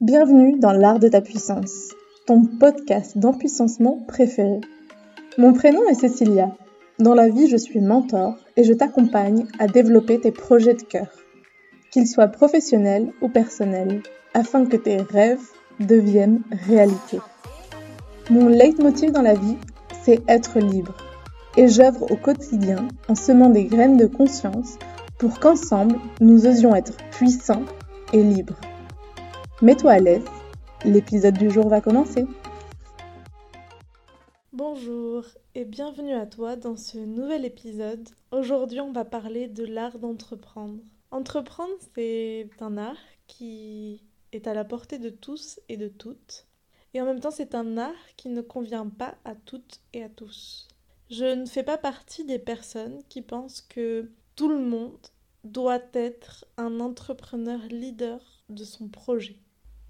Bienvenue dans l'art de ta puissance, ton podcast d'empuissancement préféré. Mon prénom est Cécilia. Dans la vie, je suis mentor et je t'accompagne à développer tes projets de cœur, qu'ils soient professionnels ou personnels, afin que tes rêves deviennent réalité. Mon leitmotiv dans la vie, c'est être libre. Et j'œuvre au quotidien en semant des graines de conscience pour qu'ensemble, nous osions être puissants et libres. Mets-toi à l'aise, l'épisode du jour va commencer. Bonjour et bienvenue à toi dans ce nouvel épisode. Aujourd'hui on va parler de l'art d'entreprendre. Entreprendre c'est un art qui est à la portée de tous et de toutes. Et en même temps c'est un art qui ne convient pas à toutes et à tous. Je ne fais pas partie des personnes qui pensent que tout le monde doit être un entrepreneur leader de son projet.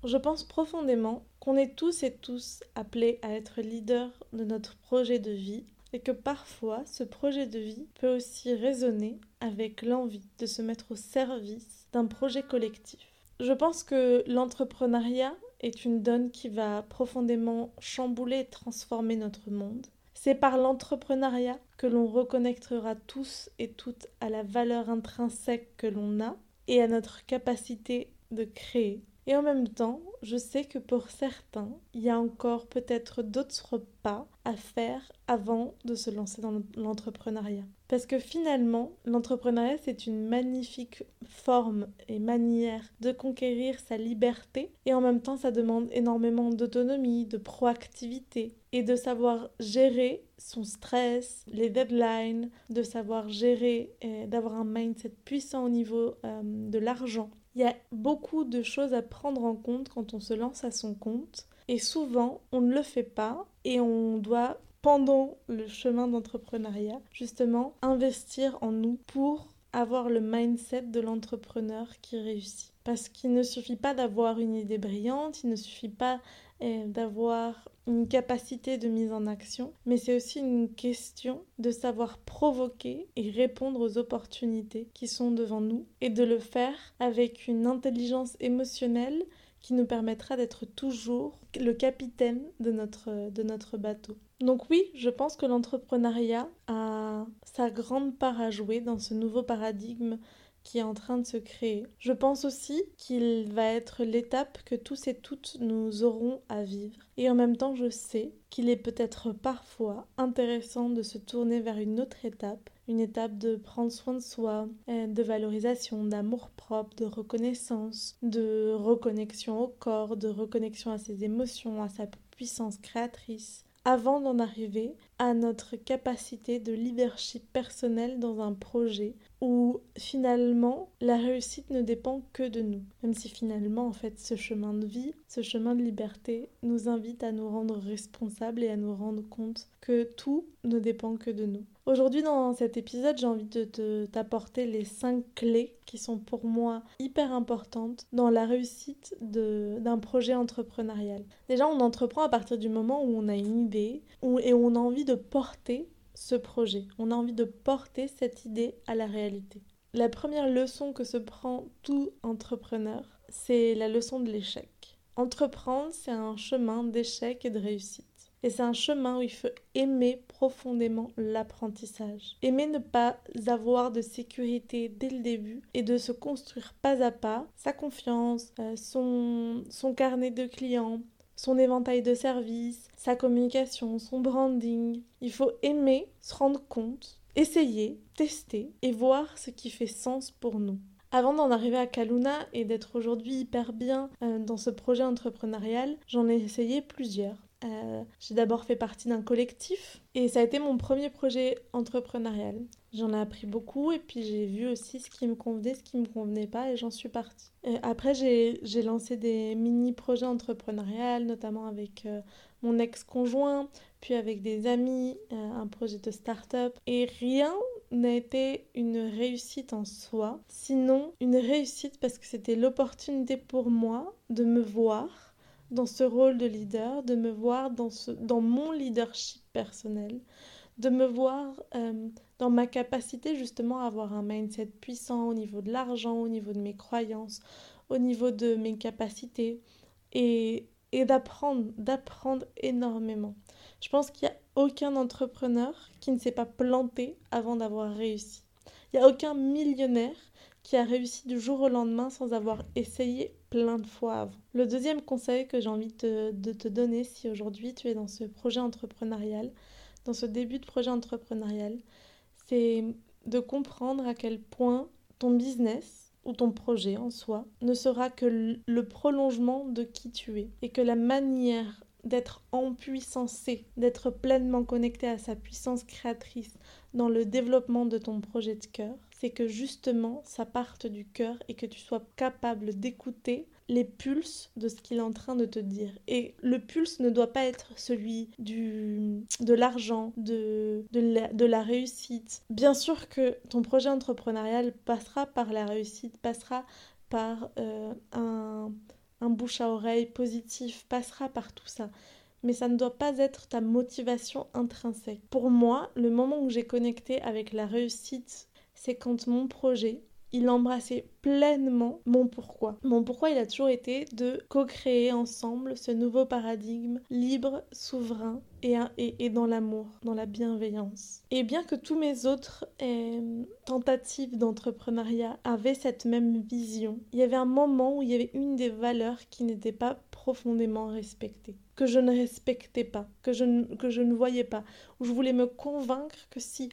Je pense profondément qu'on est tous et tous appelés à être leaders de notre projet de vie et que parfois ce projet de vie peut aussi résonner avec l'envie de se mettre au service d'un projet collectif. Je pense que l'entrepreneuriat est une donne qui va profondément chambouler et transformer notre monde. C'est par l'entrepreneuriat que l'on reconnectera tous et toutes à la valeur intrinsèque que l'on a et à notre capacité de créer et en même temps, je sais que pour certains, il y a encore peut-être d'autres pas à faire avant de se lancer dans l'entrepreneuriat. Parce que finalement, l'entrepreneuriat, c'est une magnifique forme et manière de conquérir sa liberté. Et en même temps, ça demande énormément d'autonomie, de proactivité et de savoir gérer son stress, les deadlines, de savoir gérer et d'avoir un mindset puissant au niveau euh, de l'argent il y a beaucoup de choses à prendre en compte quand on se lance à son compte et souvent on ne le fait pas et on doit pendant le chemin d'entrepreneuriat justement investir en nous pour avoir le mindset de l'entrepreneur qui réussit. Parce qu'il ne suffit pas d'avoir une idée brillante, il ne suffit pas d'avoir une capacité de mise en action, mais c'est aussi une question de savoir provoquer et répondre aux opportunités qui sont devant nous et de le faire avec une intelligence émotionnelle qui nous permettra d'être toujours le capitaine de notre, de notre bateau. Donc oui, je pense que l'entrepreneuriat a sa grande part à jouer dans ce nouveau paradigme qui est en train de se créer. Je pense aussi qu'il va être l'étape que tous et toutes nous aurons à vivre. Et en même temps, je sais qu'il est peut-être parfois intéressant de se tourner vers une autre étape, une étape de prendre soin de soi, euh, de valorisation, d'amour propre, de reconnaissance, de reconnexion au corps, de reconnexion à ses émotions, à sa puissance créatrice avant d'en arriver à notre capacité de leadership personnel dans un projet où finalement la réussite ne dépend que de nous. Même si finalement en fait ce chemin de vie, ce chemin de liberté nous invite à nous rendre responsables et à nous rendre compte que tout ne dépend que de nous. Aujourd'hui dans cet épisode j'ai envie de t'apporter les cinq clés qui sont pour moi hyper importantes dans la réussite d'un projet entrepreneurial. Déjà on entreprend à partir du moment où on a une idée et on a envie de porter ce projet, on a envie de porter cette idée à la réalité. La première leçon que se prend tout entrepreneur, c'est la leçon de l'échec. Entreprendre, c'est un chemin d'échec et de réussite. Et c'est un chemin où il faut aimer profondément l'apprentissage. Aimer ne pas avoir de sécurité dès le début et de se construire pas à pas sa confiance, euh, son, son carnet de clients, son éventail de services, sa communication, son branding. Il faut aimer, se rendre compte, essayer, tester et voir ce qui fait sens pour nous. Avant d'en arriver à Kaluna et d'être aujourd'hui hyper bien euh, dans ce projet entrepreneurial, j'en ai essayé plusieurs. Euh, j'ai d'abord fait partie d'un collectif et ça a été mon premier projet entrepreneurial. J'en ai appris beaucoup et puis j'ai vu aussi ce qui me convenait, ce qui me convenait pas et j'en suis partie. après j'ai lancé des mini projets entrepreneuriales, notamment avec euh, mon ex-conjoint, puis avec des amis, euh, un projet de start-up et rien n'a été une réussite en soi, sinon une réussite parce que c'était l'opportunité pour moi de me voir dans ce rôle de leader, de me voir dans, ce, dans mon leadership personnel, de me voir euh, dans ma capacité justement à avoir un mindset puissant au niveau de l'argent, au niveau de mes croyances, au niveau de mes capacités et, et d'apprendre, d'apprendre énormément. Je pense qu'il n'y a aucun entrepreneur qui ne s'est pas planté avant d'avoir réussi. Il n'y a aucun millionnaire qui a réussi du jour au lendemain sans avoir essayé plein de fois avant. Le deuxième conseil que j'ai envie de, te donner si aujourd'hui tu es dans ce projet entrepreneurial, dans ce début de projet entrepreneurial, c'est de comprendre à quel point ton business ou ton projet en soi ne sera que le prolongement de qui tu es et que la manière d'être empuissancé, d'être pleinement connecté à sa puissance créatrice dans le développement de ton projet de cœur, c'est que justement ça parte du cœur et que tu sois capable d'écouter les pulses de ce qu'il est en train de te dire. Et le pulse ne doit pas être celui du, de l'argent, de, de, la, réussite. Bien sûr que ton projet entrepreneurial passera par la réussite, passera par euh, un, un bouche à oreille positif, passera par tout ça mais ça ne doit pas être ta motivation intrinsèque. Pour moi, le moment où j'ai connecté avec la réussite, c'est quand mon projet il embrassait pleinement mon pourquoi. Mon pourquoi, il a toujours été de co-créer ensemble ce nouveau paradigme libre, souverain et, et, dans l'amour, dans la bienveillance. Et bien que tous mes autres euh, tentatives d'entrepreneuriat avaient cette même vision, il y avait un moment où il y avait une des valeurs qui n'était pas profondément respectée que je ne respectais pas, que je, que je ne voyais pas, où je voulais me convaincre que si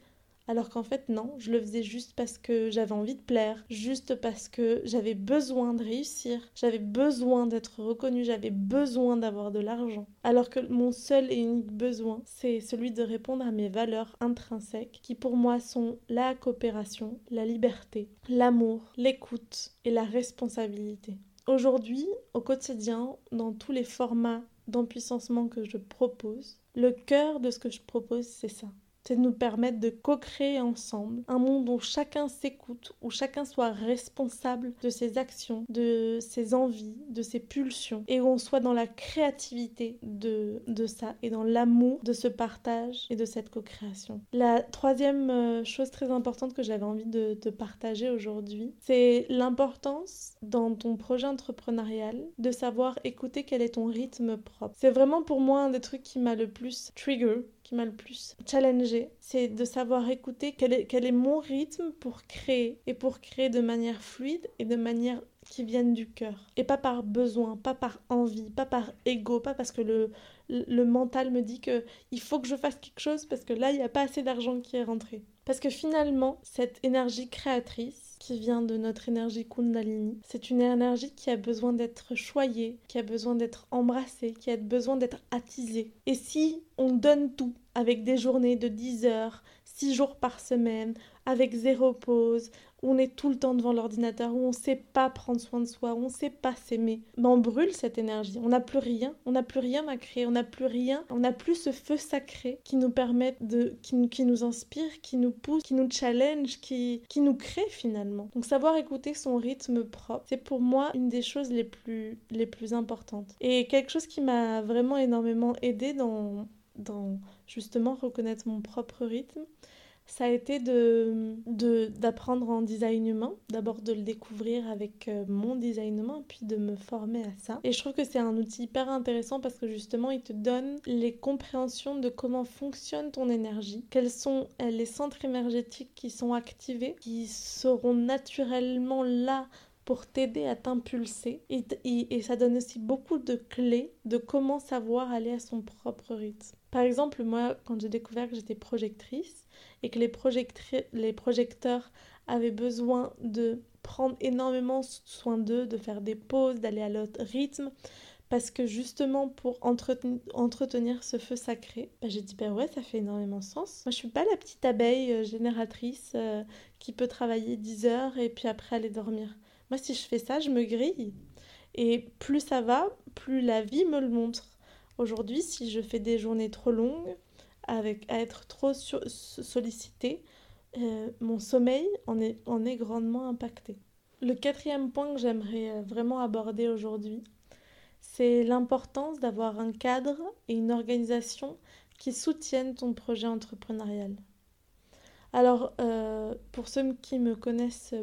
alors qu'en fait non, je le faisais juste parce que j'avais envie de plaire, juste parce que j'avais besoin de réussir, j'avais besoin d'être reconnue, j'avais besoin d'avoir de l'argent. Alors que mon seul et unique besoin, c'est celui de répondre à mes valeurs intrinsèques qui pour moi sont la coopération, la liberté, l'amour, l'écoute et la responsabilité. Aujourd'hui, au quotidien, dans tous les formats d'empuissancement que je propose, le cœur de ce que je propose, c'est ça c'est de nous permettre de co-créer ensemble un monde où chacun s'écoute, où chacun soit responsable de ses actions, de ses envies, de ses pulsions, et où on soit dans la créativité de, de ça et dans l'amour de ce partage et de cette co-création. La troisième euh, chose très importante que j'avais envie de te partager aujourd'hui, c'est l'importance dans ton projet entrepreneurial de savoir écouter quel est ton rythme propre. C'est vraiment pour moi un des trucs qui m'a le plus trigger qui m'a le plus challengé, c'est de savoir écouter quel est, quel est mon rythme pour créer et pour créer de manière fluide et de manière qui vienne du cœur et pas par besoin, pas par envie, pas par ego, pas parce que le, le mental me dit que il faut que je fasse quelque chose parce que là il n'y a pas assez d'argent qui est rentré. Parce que finalement, cette énergie créatrice qui vient de notre énergie Kundalini, c'est une énergie qui a besoin d'être choyée, qui a besoin d'être embrassée, qui a besoin d'être attisée. Et si on donne tout avec des journées de 10 heures, 6 jours par semaine, avec zéro pause, où on est tout le temps devant l'ordinateur, où on ne sait pas prendre soin de soi, où on ne sait pas s'aimer, ben on brûle cette énergie. On n'a plus rien, on n'a plus rien à créer, on n'a plus rien, on n'a plus ce feu sacré qui nous permet de, qui, qui, nous inspire, qui nous pousse, qui nous challenge, qui, qui nous crée finalement. Donc savoir écouter son rythme propre, c'est pour moi une des choses les plus, les plus importantes. Et quelque chose qui m'a vraiment énormément aidé dans, dans justement reconnaître mon propre rythme, ça a été d'apprendre en design humain, d'abord de le découvrir avec euh, mon design humain, puis de me former à ça. Et je trouve que c'est un outil hyper intéressant parce que justement, il te donne les compréhensions de comment fonctionne ton énergie, quels sont euh, les centres énergétiques qui sont activés, qui seront naturellement là pour t'aider à t'impulser. Et, ça donne aussi beaucoup de clés de comment savoir aller à son propre rythme. Par exemple, moi, quand j'ai découvert que j'étais projectrice et que les, projecteurs avaient besoin de prendre énormément soin d'eux, de faire des pauses, d'aller à l'autre rythme, parce que justement pour entretenir, ce feu sacré, bah, j'ai dit ben ouais ça fait énormément sens. Moi je suis pas la petite abeille euh, génératrice euh, qui peut travailler 10 heures et puis après aller dormir. Moi, si je fais ça, je me grille. Et plus ça va, plus la vie me le montre. Aujourd'hui, si je fais des journées trop longues, avec à être trop sollicitée, euh, mon sommeil en est, en est grandement impacté. Le quatrième point que j'aimerais euh, vraiment aborder aujourd'hui, c'est l'importance d'avoir un cadre et une organisation qui soutiennent ton projet entrepreneurial. Alors, euh, pour ceux qui me connaissent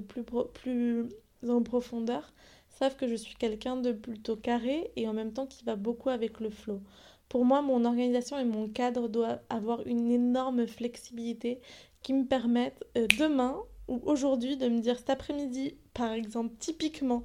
plus en profondeur, savent que je suis quelqu'un de plutôt carré et en même temps qui va beaucoup avec le flow. Pour moi, mon organisation et mon cadre doivent avoir une énorme flexibilité qui me permettent euh, demain ou aujourd'hui de me dire cet après-midi, par exemple, typiquement,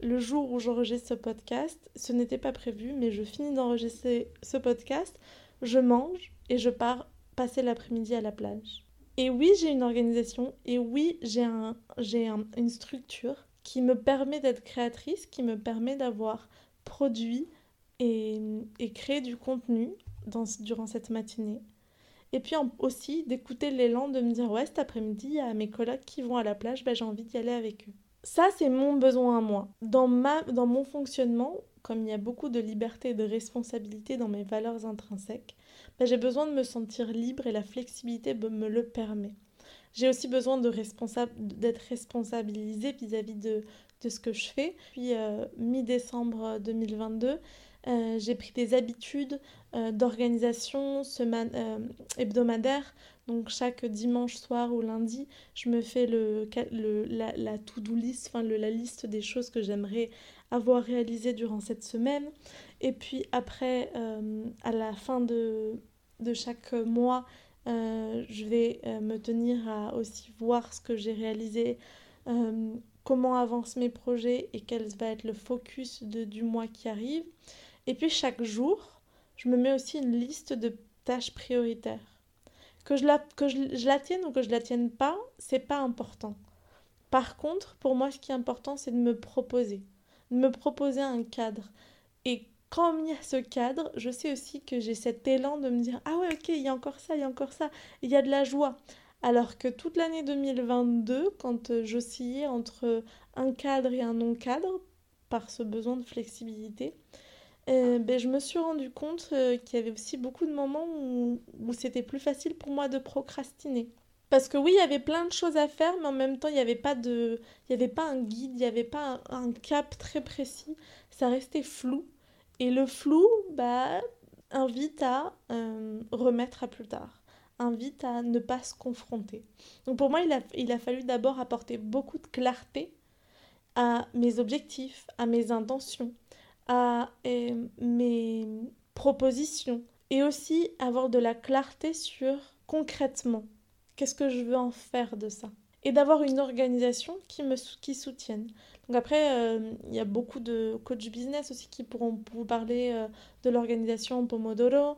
le jour où j'enregistre ce podcast, ce n'était pas prévu, mais je finis d'enregistrer ce podcast, je mange et je pars passer l'après-midi à la plage. Et oui, j'ai une organisation, et oui, j'ai un, j'ai une structure qui me permet d'être créatrice, qui me permet d'avoir produit et, créé du contenu dans, durant cette matinée. Et puis aussi d'écouter l'élan de me dire ouais cet après-midi il y a mes collègues qui vont à la plage, ben, j'ai envie d'y aller avec eux. Ça c'est mon besoin à moi. Dans, ma, dans mon fonctionnement, comme il y a beaucoup de liberté et de responsabilité dans mes valeurs intrinsèques, ben, j'ai besoin de me sentir libre et la flexibilité me le permet. J'ai aussi besoin d'être responsabilisée vis-à-vis de, ce que je fais. Puis euh, mi-décembre 2022, euh, j'ai pris des habitudes euh, d'organisation hebdomadaire. Donc chaque dimanche soir ou lundi, je me fais la, to-do list, enfin la liste des choses que j'aimerais avoir réalisées durant cette semaine. Et puis après, à la fin de chaque mois, je vais me tenir à aussi voir ce que j'ai réalisé, comment avancent mes projets et quel va être le focus du mois qui arrive. Et puis chaque jour, je me mets aussi une liste de tâches prioritaires. Que je la, que je, la tienne ou que je la tienne pas, c'est pas important. Par contre, pour moi, ce qui est important, c'est de me proposer. De me proposer un cadre. Quand il y a ce cadre, je sais aussi que j'ai cet élan de me dire Ah ouais, ok, il y a encore ça, il y a encore ça. Il y a de la joie. Alors que toute l'année 2022, quand j'oscillais entre un cadre et un non-cadre, par ce besoin de flexibilité, euh, ben, je me suis rendu compte euh, qu'il y avait aussi beaucoup de moments où, c'était plus facile pour moi de procrastiner. Parce que oui, il y avait plein de choses à faire, mais en même temps, il n'y avait, pas de... il y avait pas un guide, il n'y avait pas un, cap très précis. Ça restait flou. Et le flou bah, invite à euh, remettre à plus tard, invite à ne pas se confronter. Donc pour moi, il a, il a fallu d'abord apporter beaucoup de clarté à mes objectifs, à mes intentions, à euh, mes propositions. Et aussi avoir de la clarté sur concrètement qu'est-ce que je veux en faire de ça et d'avoir une organisation qui me qui soutienne. Donc après, euh, il y a beaucoup de coachs business aussi qui pourront vous parler euh, de l'organisation Pomodoro.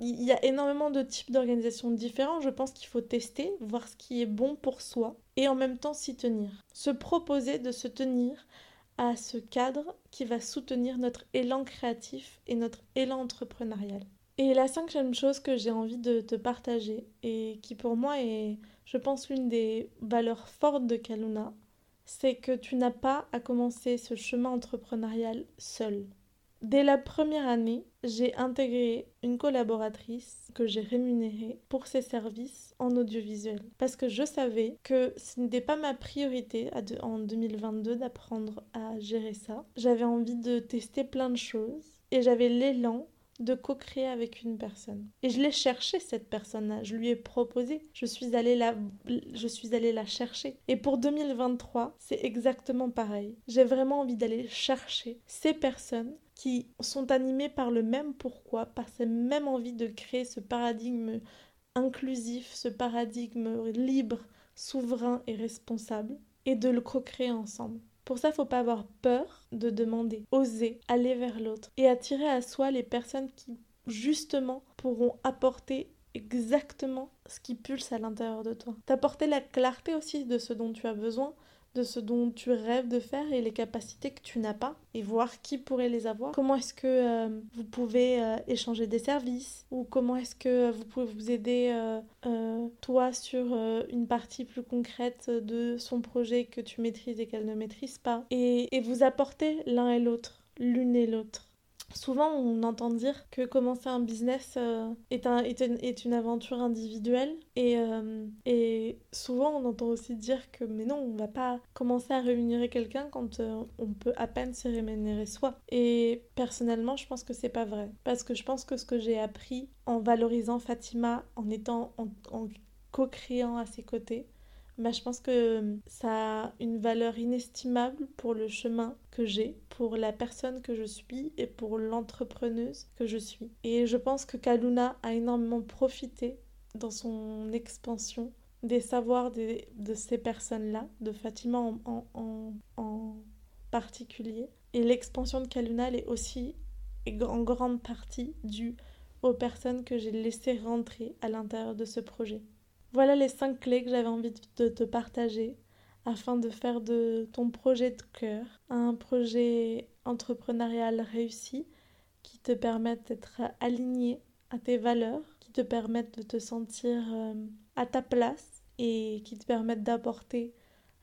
il y a énormément de types d'organisations différents. Je pense qu'il faut tester, voir ce qui est bon pour soi et en même temps s'y tenir. Se proposer de se tenir à ce cadre qui va soutenir notre élan créatif et notre élan entrepreneurial. Et la cinquième chose que j'ai envie de te partager et qui pour moi est, je pense, l'une des valeurs fortes de Kaluna, c'est que tu n'as pas à commencer ce chemin entrepreneurial seul. Dès la première année, j'ai intégré une collaboratrice que j'ai rémunérée pour ses services en audiovisuel. Parce que je savais que ce n'était pas ma priorité en 2022 d'apprendre à gérer ça. J'avais envie de tester plein de choses et j'avais l'élan de co-créer avec une personne. Et je l'ai cherché cette personne-là, je lui ai proposé, je suis allée la je suis allée la chercher. Et pour 2023, c'est exactement pareil. J'ai vraiment envie d'aller chercher ces personnes qui sont animées par le même pourquoi, par cette même envie de créer ce paradigme inclusif, ce paradigme libre, souverain et responsable et de le co-créer ensemble. Pour ça, faut pas avoir peur de demander, oser aller vers l'autre et attirer à soi les personnes qui justement pourront apporter exactement ce qui pulse à l'intérieur de toi. T'apporter la clarté aussi de ce dont tu as besoin, de ce dont tu rêves de faire et les capacités que tu n'as pas et voir qui pourrait les avoir. Comment est-ce que euh, vous pouvez euh, échanger des services? Ou comment est-ce que vous pouvez vous aider euh, toi sur une partie plus concrète de son projet que tu maîtrises et qu'elle ne maîtrise pas? Et, et vous apporter l'un et l'autre, l'une et l'autre. Souvent, on entend dire que commencer un business euh, est, un, est, une, aventure individuelle et, euh, et, souvent on entend aussi dire que mais non, on va pas commencer à rémunérer quelqu'un quand euh, on peut à peine se rémunérer soi. Et personnellement, je pense que c'est pas vrai parce que je pense que ce que j'ai appris en valorisant Fatima, en étant en co-créant à ses côtés, bah, je pense que ça a une valeur inestimable pour le chemin que j'ai, pour la personne que je suis et pour l'entrepreneuse que je suis. Et je pense que Kaluna a énormément profité dans son expansion des savoirs de ces personnes-là, de Fatima en, en, particulier. Et l'expansion de Kaluna, elle est aussi en grande partie due aux personnes que j'ai laissées rentrer à l'intérieur de ce projet. Voilà les cinq clés que j'avais envie de te partager afin de faire de ton projet de cœur un projet entrepreneurial réussi qui te permette d'être aligné à tes valeurs, qui te permette de te sentir euh, à ta place et qui te permette d'apporter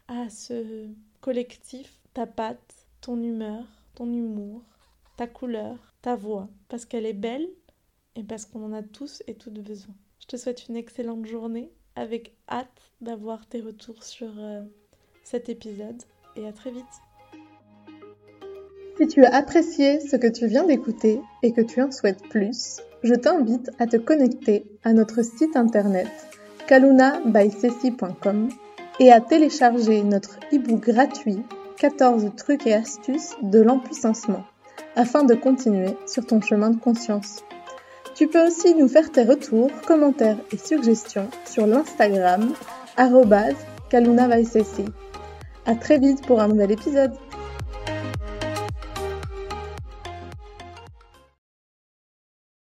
à ce collectif ta patte, ton humeur, ton humour, ta couleur, ta voix, parce qu'elle est belle et parce qu'on en a tous et toutes besoin. Je te souhaite une excellente journée avec hâte d'avoir tes retours sur euh, cet épisode et à très vite. Si tu as apprécié ce que tu viens d'écouter et que tu en souhaites plus, je t'invite à te connecter à notre site internet kalunabysessi.com et à télécharger notre e-book gratuit 14 trucs et astuces de l'empuissancement afin de continuer sur ton chemin de conscience. Tu peux aussi nous faire tes retours, commentaires et suggestions sur l'Instagram kalunavaisesi. À très vite pour un nouvel épisode.